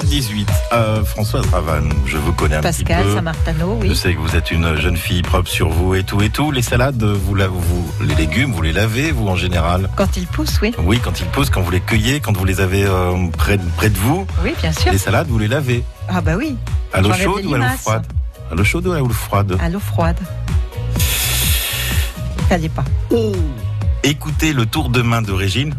8h18. Euh, Françoise Ravanne, je vous connais un Pascal petit peu. Saint-Martano, Je oui. sais que vous êtes une jeune fille propre sur vous et tout et tout. Les salades, vous, la- vous les légumes, vous les lavez, vous en général? Quand il pousse, oui. Oui, quand ils poussent, quand vous les cueillez, quand vous les avez euh, près, de- près de vous, Oui, bien sûr. les salades, vous les lavez. Ah bah oui, À l'eau chaude ou à l'eau froide? À l'eau chaude ou à l'eau froide? À l'eau froide. Ça pas. Écoutez le tour de main de Régine.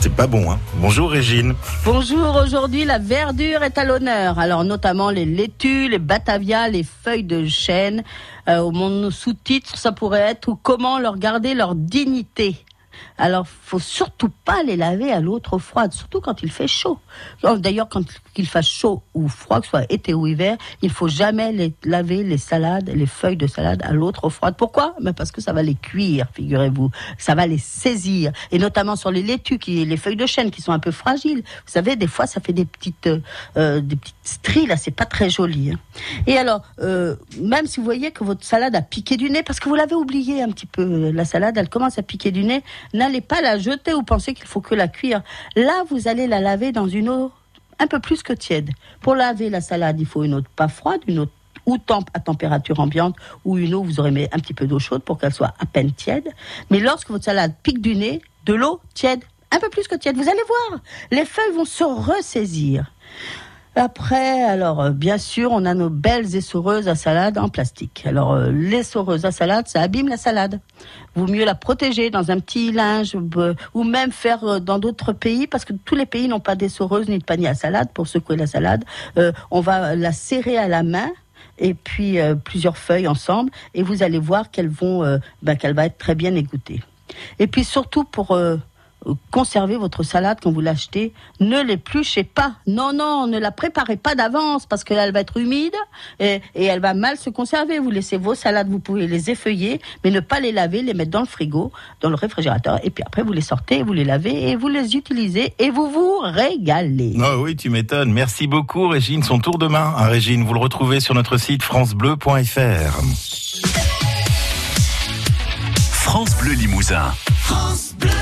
C'est pas bon, hein Bonjour Régine. Bonjour, aujourd'hui la verdure est à l'honneur. Alors notamment les laitues, les batavias, les feuilles de chêne. Euh, au mon sous-titre, ça pourrait être ou comment leur garder leur dignité. Alors, faut surtout pas les laver à l'eau trop froide, surtout quand il fait chaud. Oh, D'ailleurs, quand il fasse chaud ou froid, que ce soit été ou hiver, il faut jamais les laver les salades, les feuilles de salade à l'eau trop froide. Pourquoi? Ben Parce que ça va les cuire, figurez-vous. Ça va les saisir. Et notamment sur les laitues, les feuilles de chêne qui sont un peu fragiles. Vous savez, des fois, ça fait des petites, euh, euh, des petites stries, là, c'est pas très joli. hein. Et alors, euh, même si vous voyez que votre salade a piqué du nez, parce que vous l'avez oublié un petit peu, la salade, elle commence à piquer du nez, n'allez pas la jeter ou penser qu'il faut que la cuire. Là, vous allez la laver dans une eau un peu plus que tiède. Pour laver la salade, il faut une eau pas froide, une eau ou temp à température ambiante, ou une eau, vous aurez mis un petit peu d'eau chaude pour qu'elle soit à peine tiède. Mais lorsque votre salade pique du nez, de l'eau tiède, un peu plus que tiède, vous allez voir, les feuilles vont se ressaisir. Après, alors euh, bien sûr, on a nos belles essoreuses à salade en plastique. Alors euh, l'essoreuse à salade, ça abîme la salade. Vaut mieux la protéger dans un petit linge euh, ou même faire euh, dans d'autres pays parce que tous les pays n'ont pas d'essoreuse ni de panier à salade pour secouer la salade. Euh, on va la serrer à la main et puis euh, plusieurs feuilles ensemble et vous allez voir qu'elles vont, euh, ben, qu'elle va être très bien égouttée. Et puis surtout pour conserver votre salade quand vous l'achetez, ne l'épluchez pas. Non, non, ne la préparez pas d'avance parce qu'elle va être humide et, et elle va mal se conserver. Vous laissez vos salades, vous pouvez les effeuiller, mais ne pas les laver, les mettre dans le frigo, dans le réfrigérateur, et puis après vous les sortez, vous les lavez et vous les utilisez et vous vous régalez. Ah oui, tu m'étonnes. Merci beaucoup Régine. Son tour de main à Régine, vous le retrouvez sur notre site francebleu.fr. France Bleu Limousin. France Bleu.